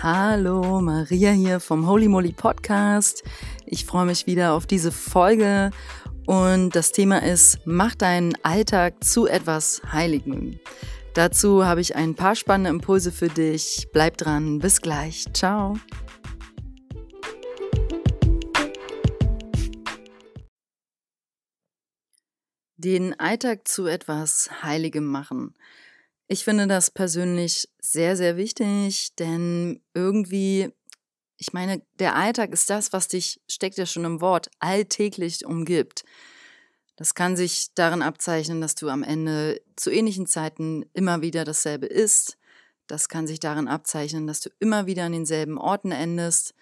Hallo, Maria hier vom Holy Moly Podcast. Ich freue mich wieder auf diese Folge und das Thema ist, mach deinen Alltag zu etwas Heiligem. Dazu habe ich ein paar spannende Impulse für dich. Bleib dran, bis gleich. Ciao. Den Alltag zu etwas Heiligem machen. Ich finde das persönlich sehr, sehr wichtig, denn irgendwie, ich meine, der Alltag ist das, was dich, steckt ja schon im Wort, alltäglich umgibt. Das kann sich darin abzeichnen, dass du am Ende zu ähnlichen Zeiten immer wieder dasselbe isst. Das kann sich darin abzeichnen, dass du immer wieder an denselben Orten endest,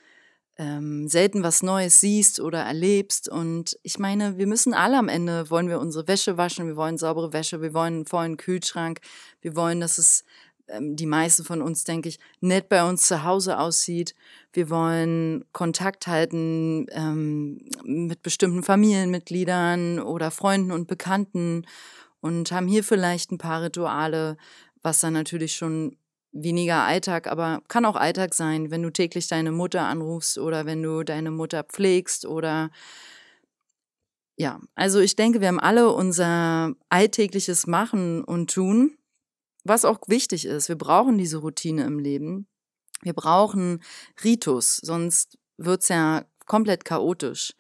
ähm, selten was Neues siehst oder erlebst. Und ich meine, wir müssen alle am Ende, wollen wir unsere Wäsche waschen, wir wollen saubere Wäsche, wir wollen einen vollen Kühlschrank, wir wollen, dass es ähm, die meisten von uns, denke ich, nett bei uns zu Hause aussieht. Wir wollen Kontakt halten ähm, mit bestimmten Familienmitgliedern oder Freunden und Bekannten und haben hier vielleicht ein paar Rituale, was dann natürlich schon weniger Alltag, aber kann auch Alltag sein, wenn du täglich deine Mutter anrufst oder wenn du deine Mutter pflegst oder ja, also ich denke, wir haben alle unser alltägliches Machen und Tun, was auch wichtig ist. Wir brauchen diese Routine im Leben. Wir brauchen Ritus, sonst wird's ja komplett chaotisch.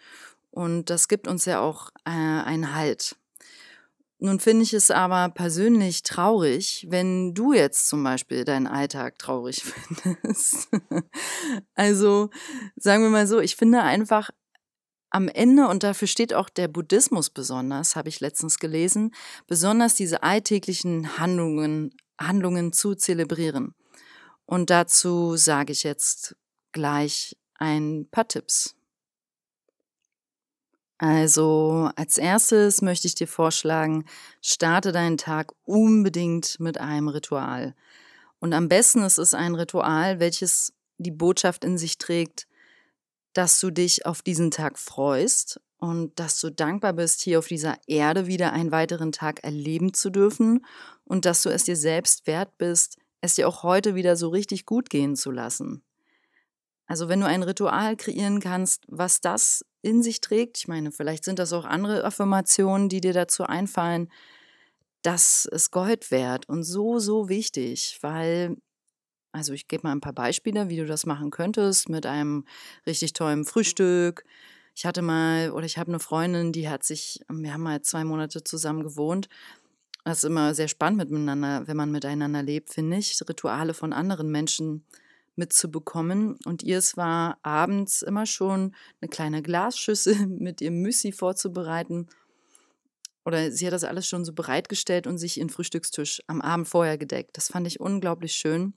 Und das gibt uns ja auch äh, einen Halt. Nun finde ich es aber persönlich traurig, wenn du jetzt zum Beispiel deinen Alltag traurig findest. also sagen wir mal so, ich finde einfach am Ende, und dafür steht auch der Buddhismus besonders, habe ich letztens gelesen, besonders diese alltäglichen Handlungen, Handlungen zu zelebrieren. Und dazu sage ich jetzt gleich ein paar Tipps. Also als erstes möchte ich dir vorschlagen, starte deinen Tag unbedingt mit einem Ritual. Und am besten ist es ein Ritual, welches die Botschaft in sich trägt, dass du dich auf diesen Tag freust und dass du dankbar bist, hier auf dieser Erde wieder einen weiteren Tag erleben zu dürfen und dass du es dir selbst wert bist, es dir auch heute wieder so richtig gut gehen zu lassen. Also wenn du ein Ritual kreieren kannst, was das in sich trägt, ich meine, vielleicht sind das auch andere Affirmationen, die dir dazu einfallen, das ist Gold wert und so, so wichtig, weil, also ich gebe mal ein paar Beispiele, wie du das machen könntest mit einem richtig tollen Frühstück. Ich hatte mal, oder ich habe eine Freundin, die hat sich, wir haben mal zwei Monate zusammen gewohnt. Das ist immer sehr spannend miteinander, wenn man miteinander lebt, finde ich, Rituale von anderen Menschen mitzubekommen. Und ihr es war abends immer schon eine kleine Glasschüssel mit ihrem Müsli vorzubereiten. Oder sie hat das alles schon so bereitgestellt und sich ihren Frühstückstisch am Abend vorher gedeckt. Das fand ich unglaublich schön.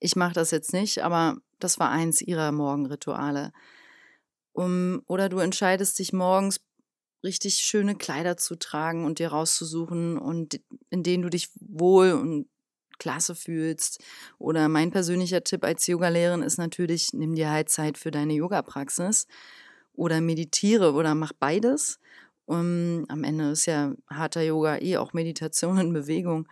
Ich mache das jetzt nicht, aber das war eins ihrer Morgenrituale. Um, oder du entscheidest dich morgens richtig schöne Kleider zu tragen und dir rauszusuchen und in denen du dich wohl und klasse fühlst. Oder mein persönlicher Tipp als Yogalehrerin ist natürlich, nimm dir halt Zeit für deine Yoga-Praxis oder meditiere oder mach beides. Um, am Ende ist ja harter Yoga eh auch Meditation in Bewegung.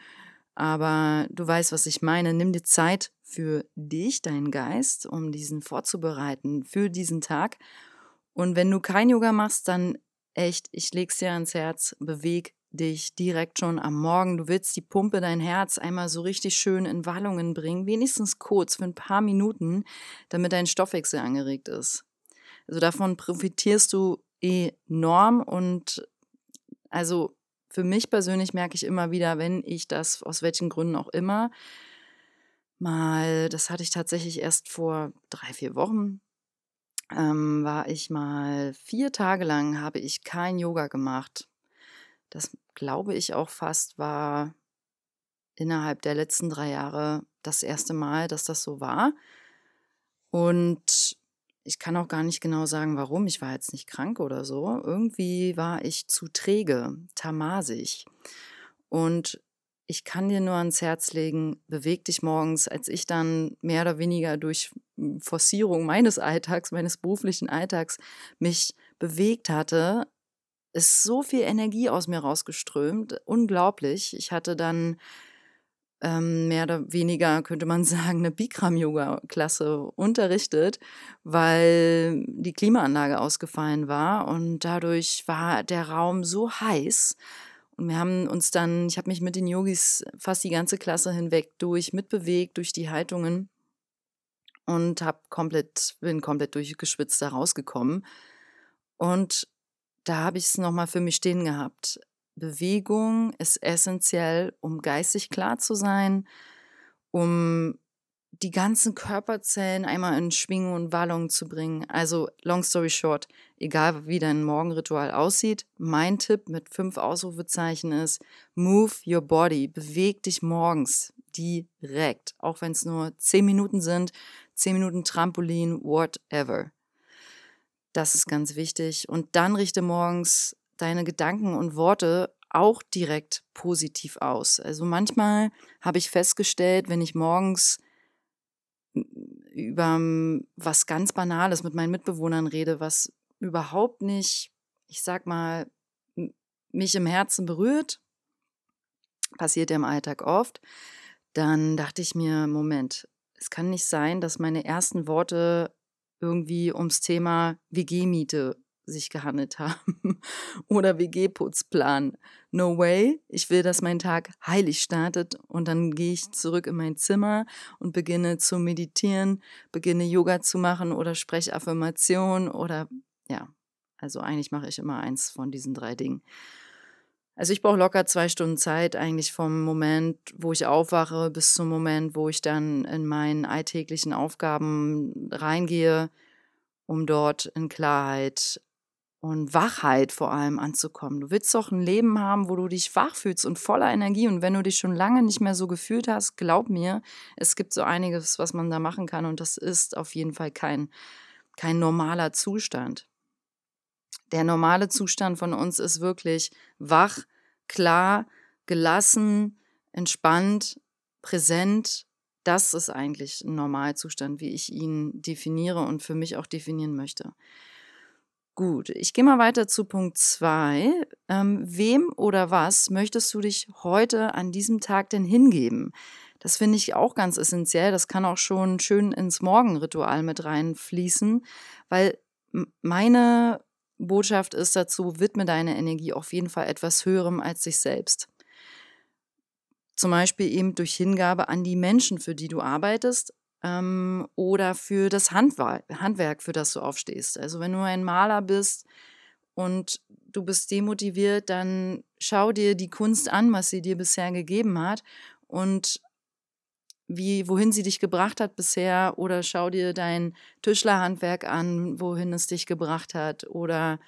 Aber du weißt, was ich meine. Nimm dir Zeit für dich, deinen Geist, um diesen vorzubereiten für diesen Tag. Und wenn du kein Yoga machst, dann echt, ich leg's dir ans Herz, beweg dich direkt schon am Morgen. Du willst die Pumpe, dein Herz einmal so richtig schön in Wallungen bringen, wenigstens kurz für ein paar Minuten, damit dein Stoffwechsel angeregt ist. Also davon profitierst du enorm und also für mich persönlich merke ich immer wieder, wenn ich das aus welchen Gründen auch immer mal, das hatte ich tatsächlich erst vor drei, vier Wochen, ähm, war ich mal vier Tage lang, habe ich kein Yoga gemacht das glaube ich auch fast war innerhalb der letzten drei Jahre das erste Mal, dass das so war. Und ich kann auch gar nicht genau sagen, warum. Ich war jetzt nicht krank oder so. Irgendwie war ich zu träge, tamasig. Und ich kann dir nur ans Herz legen, beweg dich morgens, als ich dann mehr oder weniger durch Forcierung meines Alltags, meines beruflichen Alltags mich bewegt hatte, ist so viel Energie aus mir rausgeströmt, unglaublich. Ich hatte dann ähm, mehr oder weniger, könnte man sagen, eine Bikram-Yoga-Klasse unterrichtet, weil die Klimaanlage ausgefallen war und dadurch war der Raum so heiß. Und wir haben uns dann, ich habe mich mit den Yogis fast die ganze Klasse hinweg durch mitbewegt, durch die Haltungen und habe komplett, bin komplett durchgeschwitzt da rausgekommen. Und da habe ich es nochmal für mich stehen gehabt. Bewegung ist essentiell, um geistig klar zu sein, um die ganzen Körperzellen einmal in Schwingung und Wallung zu bringen. Also, long story short, egal wie dein Morgenritual aussieht, mein Tipp mit fünf Ausrufezeichen ist, move your body, beweg dich morgens direkt, auch wenn es nur zehn Minuten sind, zehn Minuten Trampolin, whatever. Das ist ganz wichtig. Und dann richte morgens deine Gedanken und Worte auch direkt positiv aus. Also manchmal habe ich festgestellt, wenn ich morgens über was ganz Banales mit meinen Mitbewohnern rede, was überhaupt nicht, ich sag mal, mich im Herzen berührt, passiert ja im Alltag oft, dann dachte ich mir, Moment, es kann nicht sein, dass meine ersten Worte irgendwie ums Thema WG-Miete sich gehandelt haben oder WG-Putzplan. No way. Ich will, dass mein Tag heilig startet und dann gehe ich zurück in mein Zimmer und beginne zu meditieren, beginne Yoga zu machen oder spreche Affirmation oder ja, also eigentlich mache ich immer eins von diesen drei Dingen. Also ich brauche locker zwei Stunden Zeit, eigentlich vom Moment, wo ich aufwache, bis zum Moment, wo ich dann in meinen alltäglichen Aufgaben reingehe, um dort in Klarheit und Wachheit vor allem anzukommen. Du willst doch ein Leben haben, wo du dich wach fühlst und voller Energie. Und wenn du dich schon lange nicht mehr so gefühlt hast, glaub mir, es gibt so einiges, was man da machen kann. Und das ist auf jeden Fall kein, kein normaler Zustand. Der normale Zustand von uns ist wirklich wach, klar, gelassen, entspannt, präsent. Das ist eigentlich ein Normalzustand, wie ich ihn definiere und für mich auch definieren möchte. Gut, ich gehe mal weiter zu Punkt 2. Ähm, wem oder was möchtest du dich heute an diesem Tag denn hingeben? Das finde ich auch ganz essentiell. Das kann auch schon schön ins Morgenritual mit reinfließen, weil meine Botschaft ist dazu, widme deine Energie auf jeden Fall etwas Höherem als sich selbst. Zum Beispiel eben durch Hingabe an die Menschen, für die du arbeitest, ähm, oder für das Handwerk, für das du aufstehst. Also wenn du ein Maler bist und du bist demotiviert, dann schau dir die Kunst an, was sie dir bisher gegeben hat und wie, wohin sie dich gebracht hat bisher oder schau dir dein Tischlerhandwerk an, wohin es dich gebracht hat oder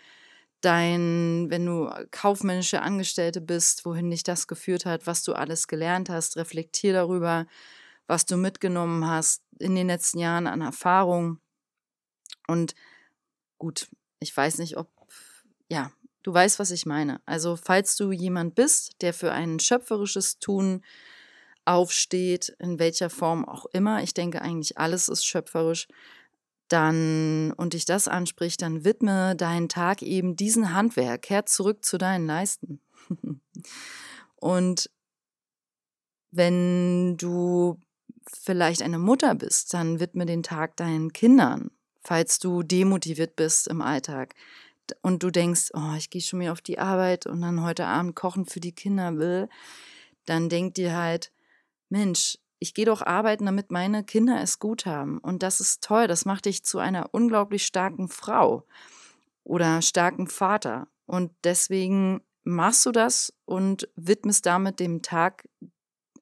dein, wenn du kaufmännische Angestellte bist, wohin dich das geführt hat, was du alles gelernt hast, reflektier darüber, was du mitgenommen hast in den letzten Jahren an Erfahrung. Und gut, ich weiß nicht, ob, ja, du weißt, was ich meine. Also, falls du jemand bist, der für ein schöpferisches Tun aufsteht, in welcher Form auch immer, ich denke eigentlich alles ist schöpferisch, dann und dich das anspricht, dann widme deinen Tag eben diesem Handwerk, kehr zurück zu deinen Leisten. und wenn du vielleicht eine Mutter bist, dann widme den Tag deinen Kindern, falls du demotiviert bist im Alltag. Und du denkst, oh, ich gehe schon wieder auf die Arbeit und dann heute Abend kochen für die Kinder will, dann denk dir halt, Mensch, ich gehe doch arbeiten, damit meine Kinder es gut haben. Und das ist toll. Das macht dich zu einer unglaublich starken Frau oder starken Vater. Und deswegen machst du das und widmest damit dem Tag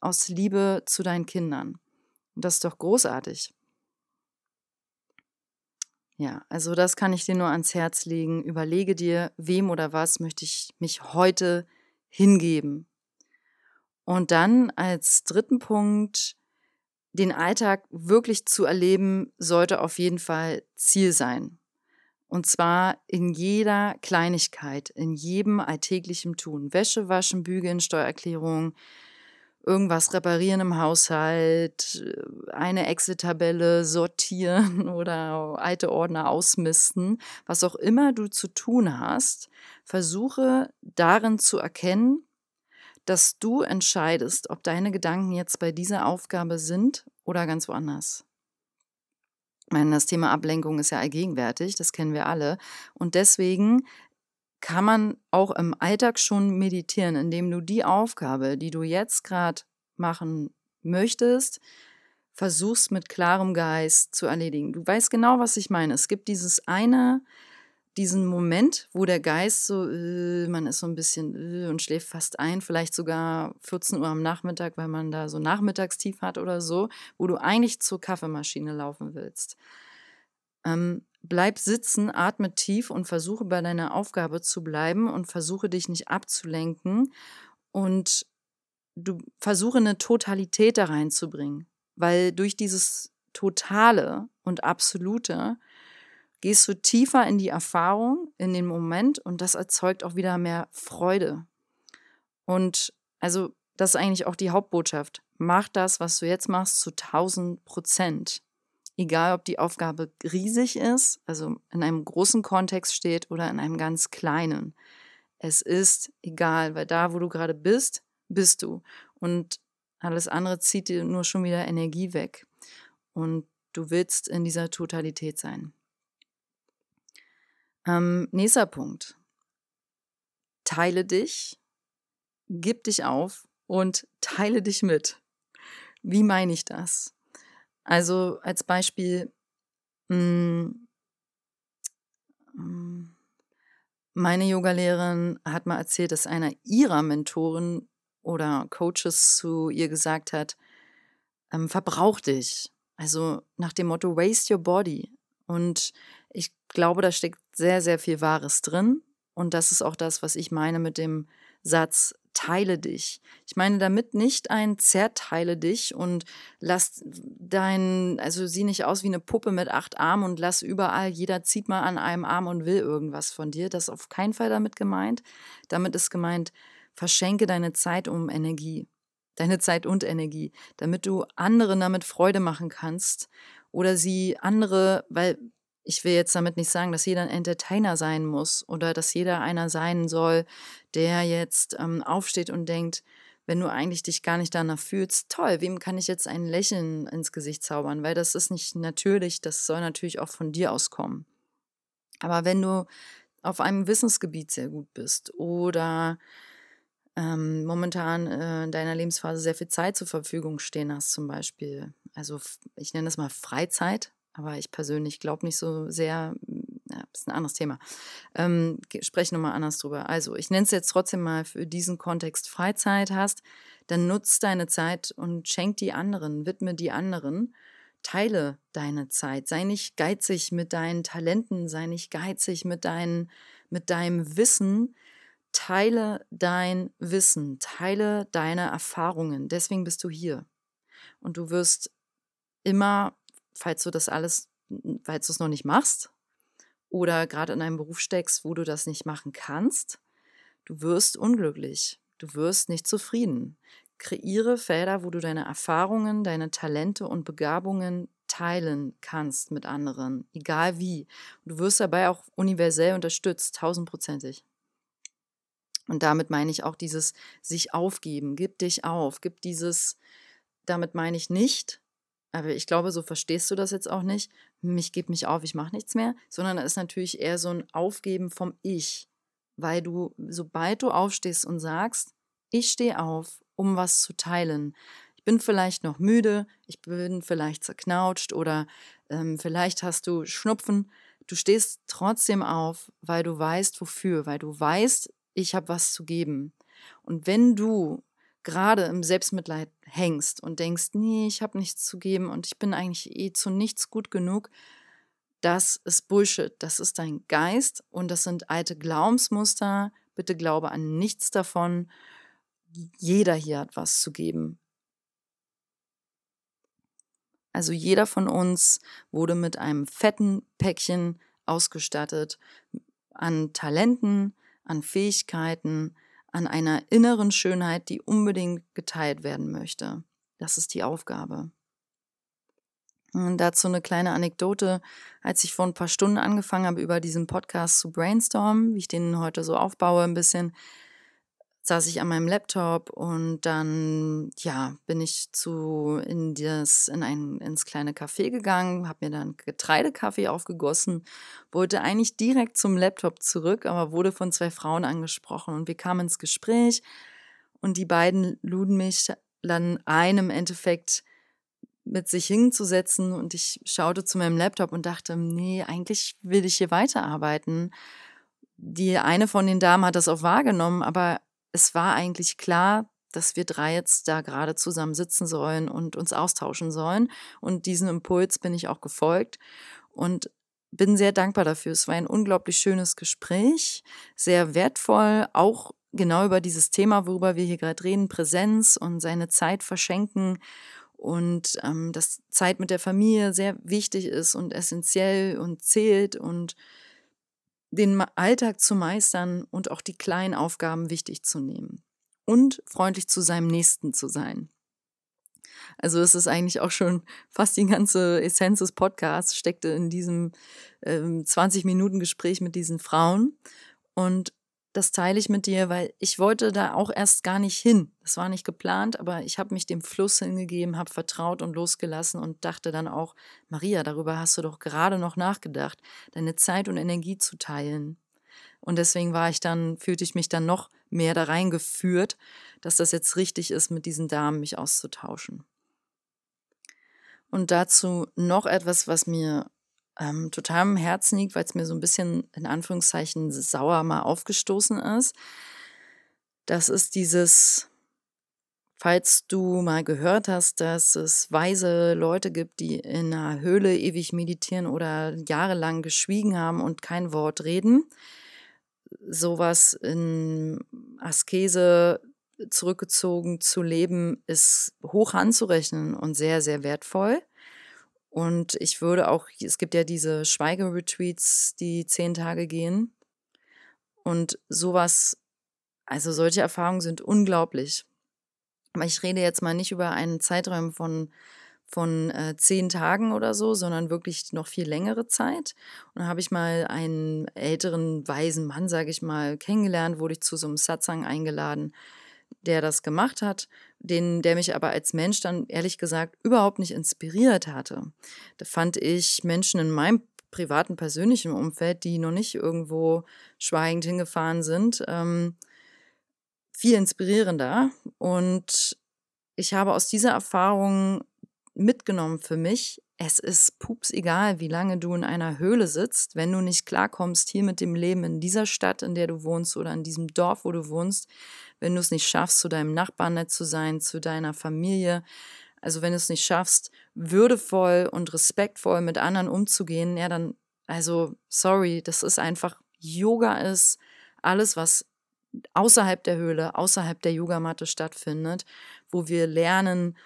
aus Liebe zu deinen Kindern. Und das ist doch großartig. Ja, also das kann ich dir nur ans Herz legen. Überlege dir, wem oder was möchte ich mich heute hingeben. Und dann als dritten Punkt, den Alltag wirklich zu erleben, sollte auf jeden Fall Ziel sein. Und zwar in jeder Kleinigkeit, in jedem alltäglichen Tun. Wäsche waschen, bügeln, Steuererklärung, irgendwas reparieren im Haushalt, eine Excel-Tabelle sortieren oder alte Ordner ausmisten, was auch immer du zu tun hast, versuche darin zu erkennen, dass du entscheidest, ob deine Gedanken jetzt bei dieser Aufgabe sind oder ganz woanders. Ich meine, das Thema Ablenkung ist ja allgegenwärtig, das kennen wir alle. Und deswegen kann man auch im Alltag schon meditieren, indem du die Aufgabe, die du jetzt gerade machen möchtest, versuchst mit klarem Geist zu erledigen. Du weißt genau, was ich meine. Es gibt dieses eine, diesen Moment, wo der Geist so, äh, man ist so ein bisschen äh, und schläft fast ein, vielleicht sogar 14 Uhr am Nachmittag, weil man da so Nachmittagstief hat oder so, wo du eigentlich zur Kaffeemaschine laufen willst. Ähm, bleib sitzen, atme tief und versuche bei deiner Aufgabe zu bleiben und versuche dich nicht abzulenken und du versuche eine Totalität da reinzubringen, weil durch dieses Totale und Absolute gehst du tiefer in die Erfahrung, in den Moment und das erzeugt auch wieder mehr Freude. Und also das ist eigentlich auch die Hauptbotschaft. Mach das, was du jetzt machst, zu 1000 Prozent. Egal, ob die Aufgabe riesig ist, also in einem großen Kontext steht oder in einem ganz kleinen. Es ist egal, weil da, wo du gerade bist, bist du. Und alles andere zieht dir nur schon wieder Energie weg. Und du willst in dieser Totalität sein. Ähm, nächster Punkt. Teile dich, gib dich auf und teile dich mit. Wie meine ich das? Also als Beispiel, mh, mm, mm, meine Yogalehrerin hat mal erzählt, dass einer ihrer Mentoren oder Coaches zu ihr gesagt hat, ähm, verbrauch dich. Also nach dem Motto, waste your body. Und ich glaube, da steckt sehr, sehr viel Wahres drin. Und das ist auch das, was ich meine mit dem Satz, teile dich. Ich meine damit nicht ein zerteile dich und lass dein, also sieh nicht aus wie eine Puppe mit acht Armen und lass überall, jeder zieht mal an einem Arm und will irgendwas von dir. Das ist auf keinen Fall damit gemeint. Damit ist gemeint, verschenke deine Zeit um Energie. Deine Zeit und Energie, damit du anderen damit Freude machen kannst oder sie andere, weil ich will jetzt damit nicht sagen, dass jeder ein Entertainer sein muss oder dass jeder einer sein soll, der jetzt ähm, aufsteht und denkt, wenn du eigentlich dich gar nicht danach fühlst, toll, wem kann ich jetzt ein Lächeln ins Gesicht zaubern? Weil das ist nicht natürlich, das soll natürlich auch von dir auskommen. Aber wenn du auf einem Wissensgebiet sehr gut bist oder ähm, momentan äh, in deiner Lebensphase sehr viel Zeit zur Verfügung stehen hast, zum Beispiel, also ich nenne das mal Freizeit, aber ich persönlich glaube nicht so sehr, ja, ist ein anderes Thema. Ähm, spreche nochmal anders drüber. Also, ich nenne es jetzt trotzdem mal für diesen Kontext Freizeit hast, dann nutz deine Zeit und schenk die anderen, widme die anderen, teile deine Zeit. Sei nicht geizig mit deinen Talenten, sei nicht geizig mit, dein, mit deinem Wissen. Teile dein Wissen, teile deine Erfahrungen. Deswegen bist du hier. Und du wirst immer falls du das alles, falls du es noch nicht machst oder gerade in einem Beruf steckst, wo du das nicht machen kannst, du wirst unglücklich, du wirst nicht zufrieden. Kreiere Felder, wo du deine Erfahrungen, deine Talente und Begabungen teilen kannst mit anderen, egal wie. du wirst dabei auch universell unterstützt, tausendprozentig. Und damit meine ich auch dieses sich aufgeben, gib dich auf, gib dieses, damit meine ich nicht, aber ich glaube, so verstehst du das jetzt auch nicht. Mich gebe mich auf, ich mache nichts mehr, sondern da ist natürlich eher so ein Aufgeben vom Ich. Weil du, sobald du aufstehst und sagst, ich stehe auf, um was zu teilen. Ich bin vielleicht noch müde, ich bin vielleicht zerknautscht oder ähm, vielleicht hast du Schnupfen. Du stehst trotzdem auf, weil du weißt, wofür, weil du weißt, ich habe was zu geben. Und wenn du gerade im Selbstmitleid hängst und denkst, nee, ich habe nichts zu geben und ich bin eigentlich eh zu nichts gut genug, das ist Bullshit. Das ist dein Geist und das sind alte Glaubensmuster. Bitte glaube an nichts davon. Jeder hier hat was zu geben. Also jeder von uns wurde mit einem fetten Päckchen ausgestattet an Talenten, an Fähigkeiten, an einer inneren Schönheit, die unbedingt geteilt werden möchte. Das ist die Aufgabe. Und dazu eine kleine Anekdote. Als ich vor ein paar Stunden angefangen habe, über diesen Podcast zu brainstormen, wie ich den heute so aufbaue, ein bisschen, saß ich an meinem Laptop und dann, ja, bin ich zu in das, in ein, ins kleine Café gegangen, habe mir dann Getreidekaffee aufgegossen, wollte eigentlich direkt zum Laptop zurück, aber wurde von zwei Frauen angesprochen und wir kamen ins Gespräch und die beiden luden mich dann ein, im Endeffekt mit sich hinzusetzen und ich schaute zu meinem Laptop und dachte, nee, eigentlich will ich hier weiterarbeiten. Die eine von den Damen hat das auch wahrgenommen, aber es war eigentlich klar, dass wir drei jetzt da gerade zusammen sitzen sollen und uns austauschen sollen. Und diesen Impuls bin ich auch gefolgt und bin sehr dankbar dafür. Es war ein unglaublich schönes Gespräch, sehr wertvoll, auch genau über dieses Thema, worüber wir hier gerade reden, Präsenz und seine Zeit verschenken und ähm, dass Zeit mit der Familie sehr wichtig ist und essentiell und zählt und den Alltag zu meistern und auch die kleinen Aufgaben wichtig zu nehmen und freundlich zu seinem Nächsten zu sein. Also es ist eigentlich auch schon fast die ganze Essenz des Podcasts steckte in diesem ähm, 20 Minuten Gespräch mit diesen Frauen und das teile ich mit dir, weil ich wollte da auch erst gar nicht hin. Das war nicht geplant, aber ich habe mich dem Fluss hingegeben, habe vertraut und losgelassen und dachte dann auch, Maria, darüber hast du doch gerade noch nachgedacht, deine Zeit und Energie zu teilen. Und deswegen war ich dann, fühlte ich mich dann noch mehr da reingeführt, dass das jetzt richtig ist, mit diesen Damen mich auszutauschen. Und dazu noch etwas, was mir ähm, total am Herzen liegt, weil es mir so ein bisschen in Anführungszeichen sauer mal aufgestoßen ist. Das ist dieses, falls du mal gehört hast, dass es weise Leute gibt, die in einer Höhle ewig meditieren oder jahrelang geschwiegen haben und kein Wort reden. Sowas in Askese zurückgezogen zu leben, ist hoch anzurechnen und sehr, sehr wertvoll. Und ich würde auch, es gibt ja diese Schweigeretreats, die zehn Tage gehen. Und sowas, also solche Erfahrungen sind unglaublich. Aber ich rede jetzt mal nicht über einen Zeitraum von, von äh, zehn Tagen oder so, sondern wirklich noch viel längere Zeit. Und da habe ich mal einen älteren, weisen Mann, sage ich mal, kennengelernt, wurde ich zu so einem Satsang eingeladen der das gemacht hat, den, der mich aber als Mensch dann ehrlich gesagt überhaupt nicht inspiriert hatte. Da fand ich Menschen in meinem privaten, persönlichen Umfeld, die noch nicht irgendwo schweigend hingefahren sind, ähm, viel inspirierender. Und ich habe aus dieser Erfahrung mitgenommen für mich, es ist pups egal, wie lange du in einer Höhle sitzt, wenn du nicht klarkommst hier mit dem Leben in dieser Stadt, in der du wohnst oder in diesem Dorf, wo du wohnst, wenn du es nicht schaffst, zu deinem Nachbarn nett zu sein, zu deiner Familie, also wenn du es nicht schaffst, würdevoll und respektvoll mit anderen umzugehen, ja, dann, also, sorry, das ist einfach, Yoga ist alles, was außerhalb der Höhle, außerhalb der Yogamatte stattfindet, wo wir lernen,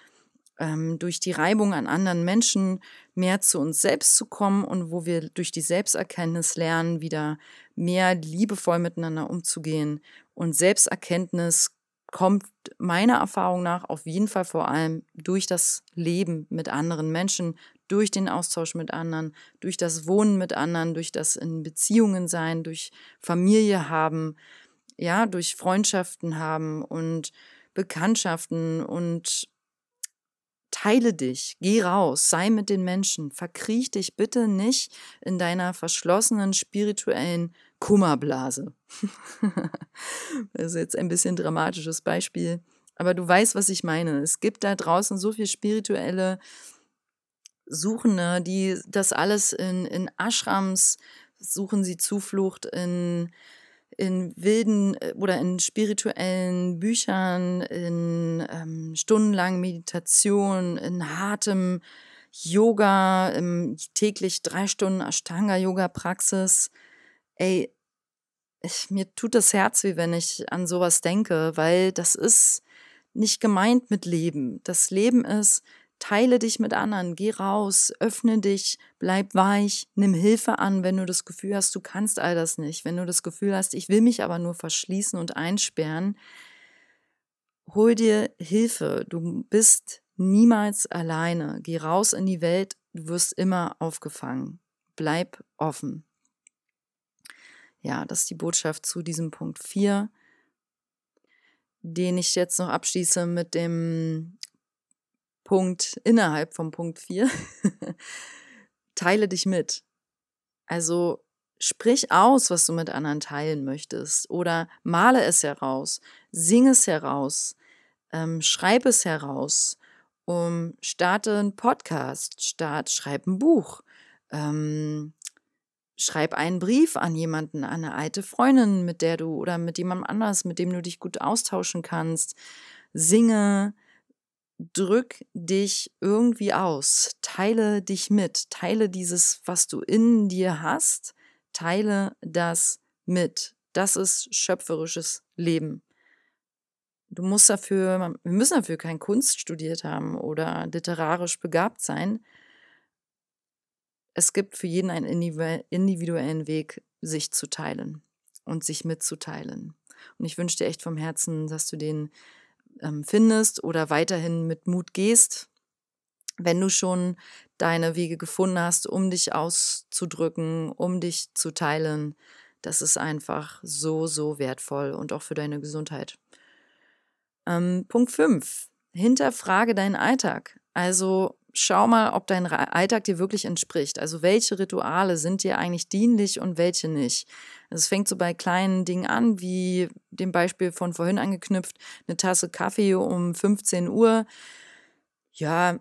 ähm, durch die Reibung an anderen Menschen mehr zu uns selbst zu kommen und wo wir durch die Selbsterkenntnis lernen, wieder mehr liebevoll miteinander umzugehen. Und Selbsterkenntnis kommt meiner Erfahrung nach auf jeden Fall vor allem durch das Leben mit anderen Menschen, durch den Austausch mit anderen, durch das Wohnen mit anderen, durch das in Beziehungen sein, durch Familie haben, ja, durch Freundschaften haben und Bekanntschaften und Teile dich, geh raus, sei mit den Menschen, verkriech dich bitte nicht in deiner verschlossenen spirituellen Kummerblase. das ist jetzt ein bisschen dramatisches Beispiel, aber du weißt, was ich meine. Es gibt da draußen so viel spirituelle Suchende, die das alles in, in Ashrams suchen sie Zuflucht in in wilden äh, oder in spirituellen Büchern, in ähm, stundenlangen Meditation, in hartem Yoga, im täglich drei Stunden Ashtanga-Yoga-Praxis. Ey, ich, mir tut das Herz weh, wenn ich an sowas denke, weil das ist nicht gemeint mit Leben. Das Leben ist, Teile dich mit anderen, geh raus, öffne dich, bleib weich, nimm Hilfe an, wenn du das Gefühl hast, du kannst all das nicht. Wenn du das Gefühl hast, ich will mich aber nur verschließen und einsperren, hol dir Hilfe. Du bist niemals alleine. Geh raus in die Welt, du wirst immer aufgefangen. Bleib offen. Ja, das ist die Botschaft zu diesem Punkt 4. den ich jetzt noch abschließe mit dem Punkt innerhalb vom Punkt 4. Teile dich mit. Also sprich aus, was du mit anderen teilen möchtest. Oder male es heraus, sing es heraus, ähm, schreib es heraus, um, starte einen Podcast, start, schreib ein Buch, ähm, schreib einen Brief an jemanden, an eine alte Freundin, mit der du oder mit jemandem anders, mit dem du dich gut austauschen kannst, singe, drück dich irgendwie aus, teile dich mit, teile dieses, was du in dir hast, teile das mit. Das ist schöpferisches Leben. Du musst dafür, wir müssen dafür kein Kunst studiert haben oder literarisch begabt sein. Es gibt für jeden einen individuellen Weg, sich zu teilen und sich mitzuteilen. Und ich wünsche dir echt vom Herzen, dass du den ähm, findest oder weiterhin mit Mut gehst, wenn du schon deine Wege gefunden hast, um dich auszudrücken, um dich zu teilen. Das ist einfach so, so wertvoll und auch für deine Gesundheit. Ähm, Punkt 5. Hinterfrage deinen Alltag. Also schau mal, ob dein Alltag dir wirklich entspricht. Also welche Rituale sind dir eigentlich dienlich und welche nicht. Also es fängt so bei kleinen Dingen an, wie dem Beispiel von vorhin angeknüpft, eine Tasse Kaffee um 15 Uhr. Ja,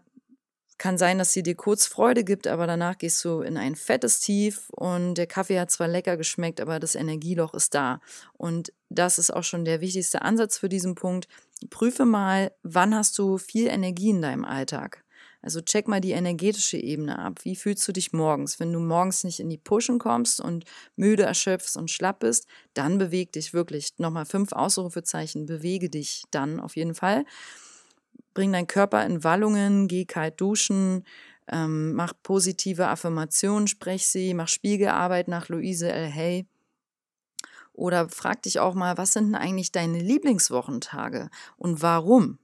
kann sein, dass sie dir kurz Freude gibt, aber danach gehst du in ein fettes Tief und der Kaffee hat zwar lecker geschmeckt, aber das Energieloch ist da. Und das ist auch schon der wichtigste Ansatz für diesen Punkt. Prüfe mal, wann hast du viel Energie in deinem Alltag? Also check mal die energetische Ebene ab. Wie fühlst du dich morgens? Wenn du morgens nicht in die Pushen kommst und müde, erschöpfst und schlapp bist, dann beweg dich wirklich. Nochmal fünf Ausrufezeichen. Bewege dich dann auf jeden Fall. Bring deinen Körper in Wallungen, geh kalt duschen, ähm, mach positive Affirmationen, sprech sie, mach Spiegelarbeit nach Louise L. Hay. Oder frag dich auch mal, was sind denn eigentlich deine Lieblingswochentage und warum?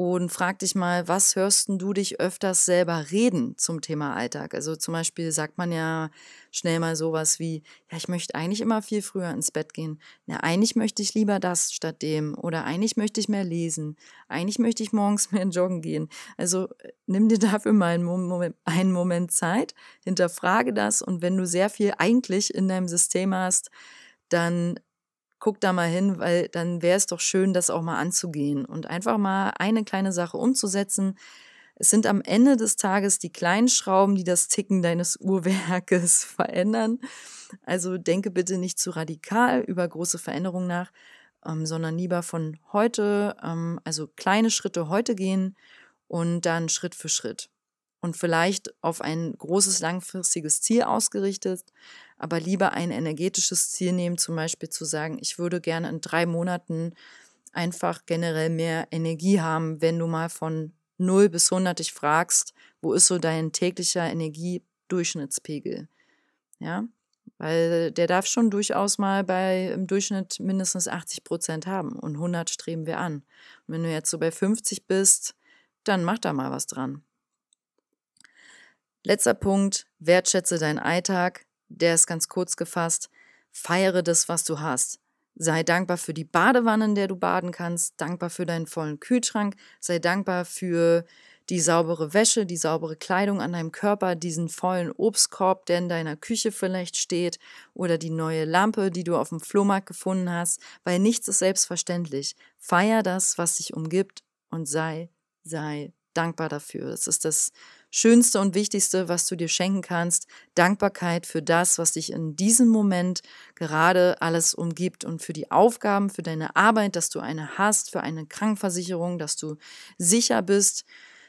Und frag dich mal, was hörst du dich öfters selber reden zum Thema Alltag? Also zum Beispiel sagt man ja schnell mal sowas wie, ja, ich möchte eigentlich immer viel früher ins Bett gehen. Ja, eigentlich möchte ich lieber das statt dem. Oder eigentlich möchte ich mehr lesen. Eigentlich möchte ich morgens mehr joggen gehen. Also äh, nimm dir dafür mal einen Moment, einen Moment Zeit, hinterfrage das und wenn du sehr viel eigentlich in deinem System hast, dann guck da mal hin, weil dann wäre es doch schön, das auch mal anzugehen und einfach mal eine kleine Sache umzusetzen. Es sind am Ende des Tages die kleinen Schrauben, die das Ticken deines Uhrwerkes verändern. Also denke bitte nicht zu radikal über große Veränderungen nach, ähm, sondern lieber von heute, ähm, also kleine Schritte heute gehen und dann Schritt für Schritt und vielleicht auf ein großes langfristiges Ziel ausgerichtet, aber lieber ein energetisches Ziel nehmen, zum Beispiel zu sagen, ich würde gerne in drei Monaten einfach generell mehr Energie haben, wenn du mal von 0 bis 100 dich fragst, wo ist so dein täglicher Energiedurchschnittspegel? Ja, weil der darf schon durchaus mal bei im Durchschnitt mindestens 80 Prozent haben und 100 streben wir an. Und wenn du jetzt so bei 50 bist, dann mach da mal was dran. Letzter Punkt, wertschätze deinen Alltag. Der ist ganz kurz gefasst. Feiere das, was du hast. Sei dankbar für die Badewanne, in der du baden kannst, dankbar für deinen vollen Kühlschrank, sei dankbar für die saubere Wäsche, die saubere Kleidung an deinem Körper, diesen vollen Obstkorb, der in deiner Küche vielleicht steht, oder die neue Lampe, die du auf dem Flohmarkt gefunden hast, weil nichts ist selbstverständlich. Feier das, was dich umgibt und sei, sei dankbar dafür. Es ist das Schönste und Wichtigste, was du dir schenken kannst. Dankbarkeit für das, was dich in diesem Moment gerade alles umgibt und für die Aufgaben, für deine Arbeit, dass du eine hast, für eine Krankenversicherung, dass du sicher bist,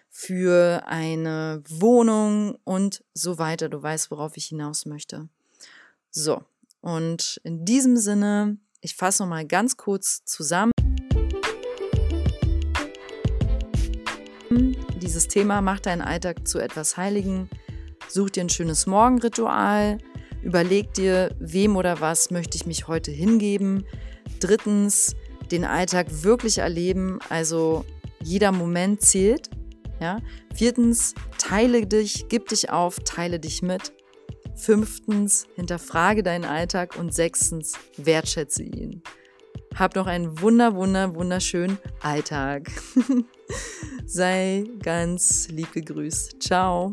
für eine Wohnung und so weiter. Du weißt, worauf ich hinaus möchte. So, und in diesem Sinne, ich fasse nochmal ganz kurz zusammen. Dieses Thema macht deinen Alltag zu etwas Heiligen. Such dir ein schönes Morgenritual. Überleg dir, wem oder was möchte ich mich heute hingeben. Drittens, den Alltag wirklich erleben. Also jeder Moment zählt. Ja? Viertens, teile dich, gib dich auf, teile dich mit. Fünftens, hinterfrage deinen Alltag. Und sechstens, wertschätze ihn. Hab noch einen wunder, wunder, wunderschönen Alltag. Sei ganz lieb gegrüßt. Ciao.